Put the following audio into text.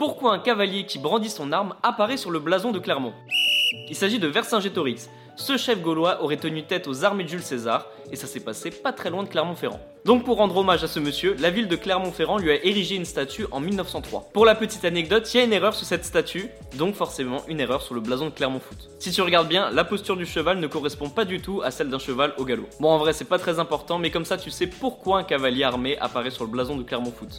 Pourquoi un cavalier qui brandit son arme apparaît sur le blason de Clermont? Il s'agit de Vercingétorix. Ce chef gaulois aurait tenu tête aux armées de Jules César, et ça s'est passé pas très loin de Clermont-Ferrand. Donc pour rendre hommage à ce monsieur, la ville de Clermont-Ferrand lui a érigé une statue en 1903. Pour la petite anecdote, il y a une erreur sur cette statue, donc forcément une erreur sur le blason de Clermont Foot. Si tu regardes bien, la posture du cheval ne correspond pas du tout à celle d'un cheval au galop. Bon en vrai c'est pas très important, mais comme ça tu sais pourquoi un cavalier armé apparaît sur le blason de Clermont Foot.